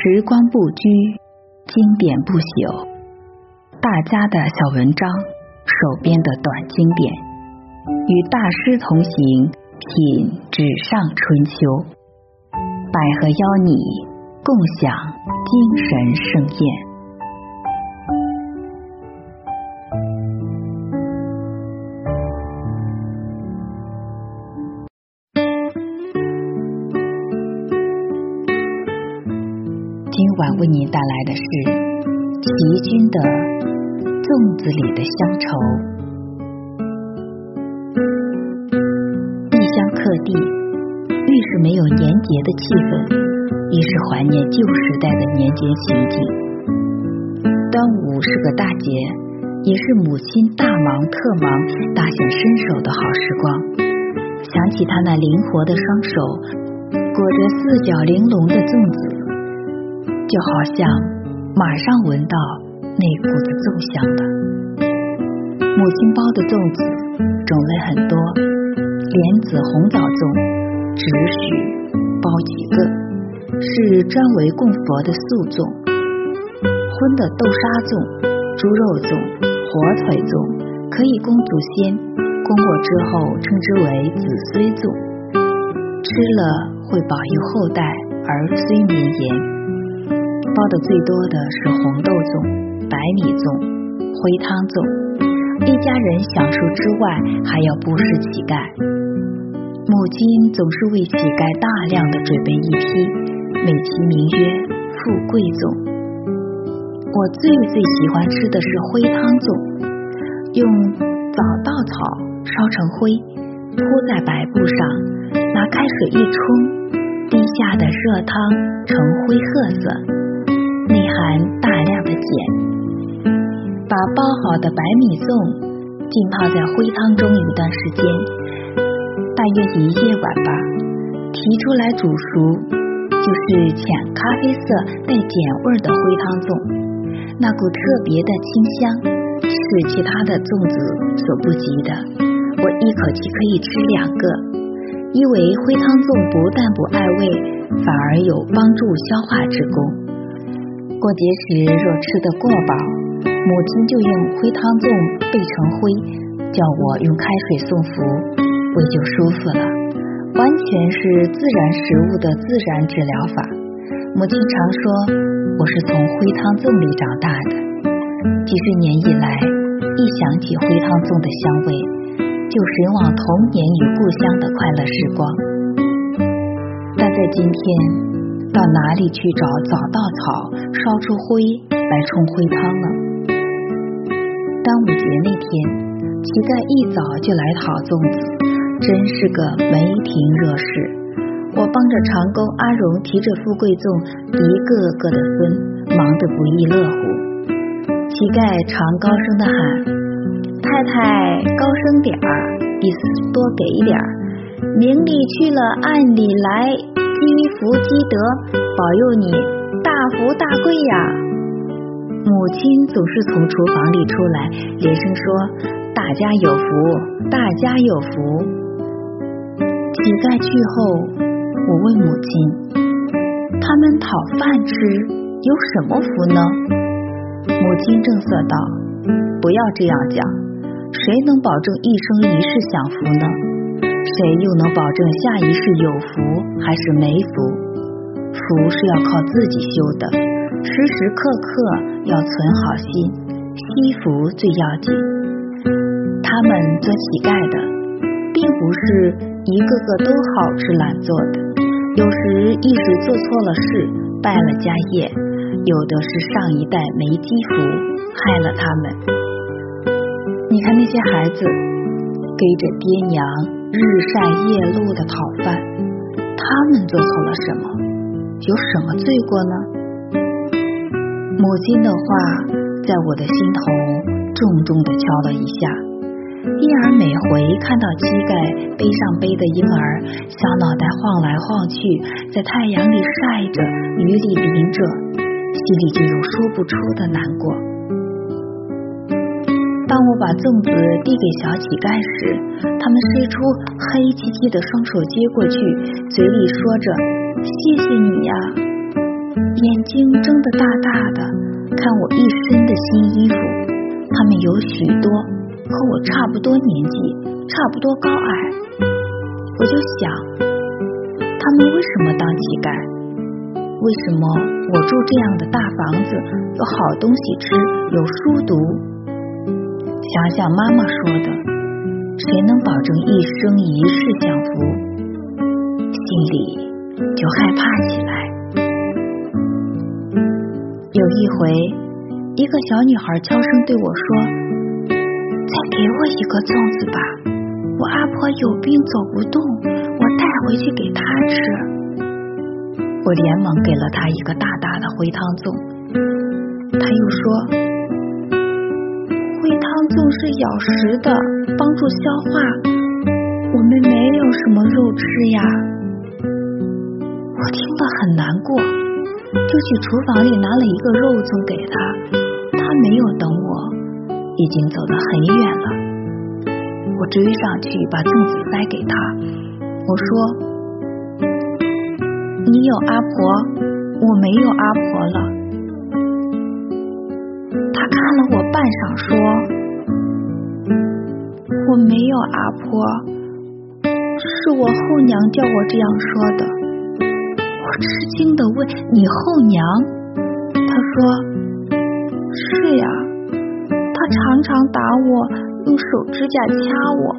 时光不居，经典不朽。大家的小文章，手边的短经典，与大师同行，品纸上春秋。百合邀你共享精神盛宴。为您带来的是齐军的《粽子里的乡愁》。异乡客地，愈是没有年节的气氛，愈是怀念旧时代的年节情景。端午是个大节，也是母亲大忙特忙、大显身手的好时光。想起她那灵活的双手，裹着四角玲珑的粽子。就好像马上闻到那股子粽香了。母亲包的粽子种类很多，莲子红枣粽只许包几个，是专为供佛的素粽。荤的豆沙粽、猪肉粽、火腿粽可以供祖先，供过之后称之为子孙粽，吃了会保佑后代儿孙绵延。包的最多的是红豆粽、白米粽、灰汤粽，一家人享受之外，还要布施乞丐。母亲总是为乞丐大量的准备一批，美其名曰“富贵粽”。我最最喜欢吃的是灰汤粽，用早稻草烧成灰，铺在白布上，拿开水一冲，滴下的热汤呈灰褐色。含大量的碱，把包好的白米粽浸泡在灰汤中一段时间，大约一夜晚吧，提出来煮熟，就是浅咖啡色带碱味的灰汤粽，那股特别的清香是其他的粽子所不及的。我一口气可以吃两个，因为灰汤粽不但不碍胃，反而有帮助消化之功。过节时若吃得过饱，母亲就用灰汤粽备成灰，叫我用开水送服，胃就舒服了。完全是自然食物的自然治疗法。母亲常说我是从灰汤粽里长大的。几十年以来，一想起灰汤粽的香味，就神往童年与故乡的快乐时光。但在今天。到哪里去找早稻草烧出灰来冲灰汤呢？端午节那天，乞丐一早就来讨粽子，真是个没停热事。我帮着长工阿荣提着富贵粽，一个个的分，忙得不亦乐乎。乞丐常高声的喊：“太太，高声点儿，意思多给点儿。明里去了，暗里来。”积福积德，保佑你大福大贵呀！母亲总是从厨房里出来，连声说：“大家有福，大家有福。”乞丐去后，我问母亲：“他们讨饭吃有什么福呢？”母亲正色道：“不要这样讲，谁能保证一生一世享福呢？”谁又能保证下一世有福还是没福？福是要靠自己修的，时时刻刻要存好心，惜福最要紧。他们做乞丐的，并不是一个个都好吃懒做的，有时一时做错了事，败了家业；有的是上一代没积福，害了他们。你看那些孩子，跟着爹娘。日晒夜露的讨饭，他们做错了什么？有什么罪过呢？母亲的话在我的心头重重的敲了一下，因而每回看到膝盖背上背的婴儿，小脑袋晃来晃去，在太阳里晒着，雨里淋着，心里就有说不出的难过。当我把粽子递给小乞丐时，他们伸出黑漆漆的双手接过去，嘴里说着“谢谢你呀”，眼睛睁得大大的，看我一身的新衣服。他们有许多和我差不多年纪，差不多高矮。我就想，他们为什么当乞丐？为什么我住这样的大房子，有好东西吃，有书读？想想妈妈说的，谁能保证一生一世享福？心里就害怕起来。有一回，一个小女孩悄声对我说：“再给我一个粽子吧，我阿婆有病走不动，我带回去给她吃。”我连忙给了她一个大大的灰汤粽。她又说：“粽是咬食的，帮助消化，我们没有什么肉吃呀。”我听了很难过。就去厨房里拿了一个肉粽给他，他没有等我，已经走得很远了。我追上去把粽子塞给他，我说：“你有阿婆，我没有阿婆了。”他看了我半晌，说：“我没有阿婆，是我后娘叫我这样说的。”我吃惊的问：“你后娘？”他说：“是呀，她常常打我，用手指甲掐我，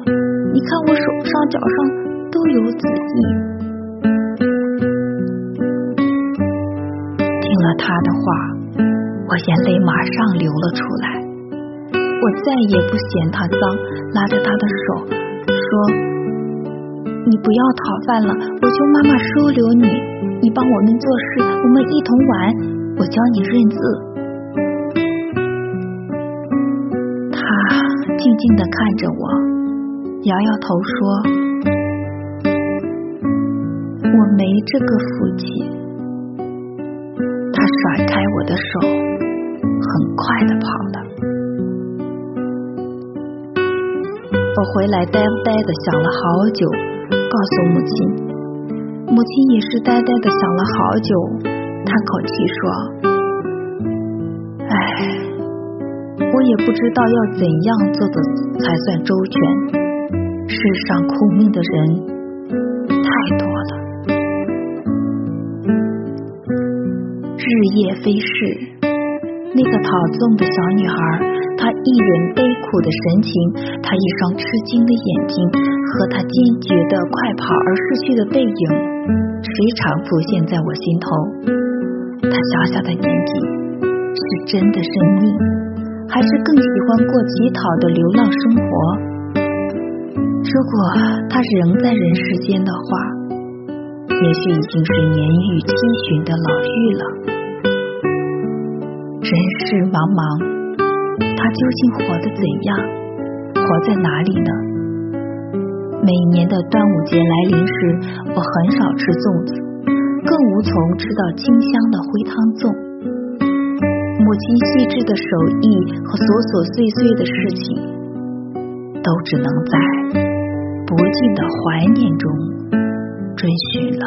你看我手上、脚上都有紫印。”听了他的话，我眼泪马上流了出来。我再也不嫌他脏，拉着他的手说：“你不要讨饭了，我求妈妈收留你。”你帮我们做事，我们一同玩。我教你认字。他静静的看着我，摇摇头说：“我没这个福气。”他甩开我的手，很快的跑了。我回来呆呆的想了好久，告诉母亲。母亲也是呆呆的想了好久，叹口气说：“唉，我也不知道要怎样做的才算周全。世上苦命的人太多了，日夜飞逝。那个讨纵的小女孩，她一脸悲苦的神情，她一双吃惊的眼睛，和她坚决的快跑而逝去的背影。时常浮现在我心头。她小小的年纪，是真的生命，还是更喜欢过乞讨的流浪生活？如果他仍在人世间的话，也许已经是年逾七旬的老妪了。人世茫茫，他究竟活得怎样？活在哪里呢？每年的端午节来临时，我很少吃粽子，更无从吃到清香的灰汤粽。母亲细致的手艺和琐琐碎碎的事情，都只能在不尽的怀念中追寻了。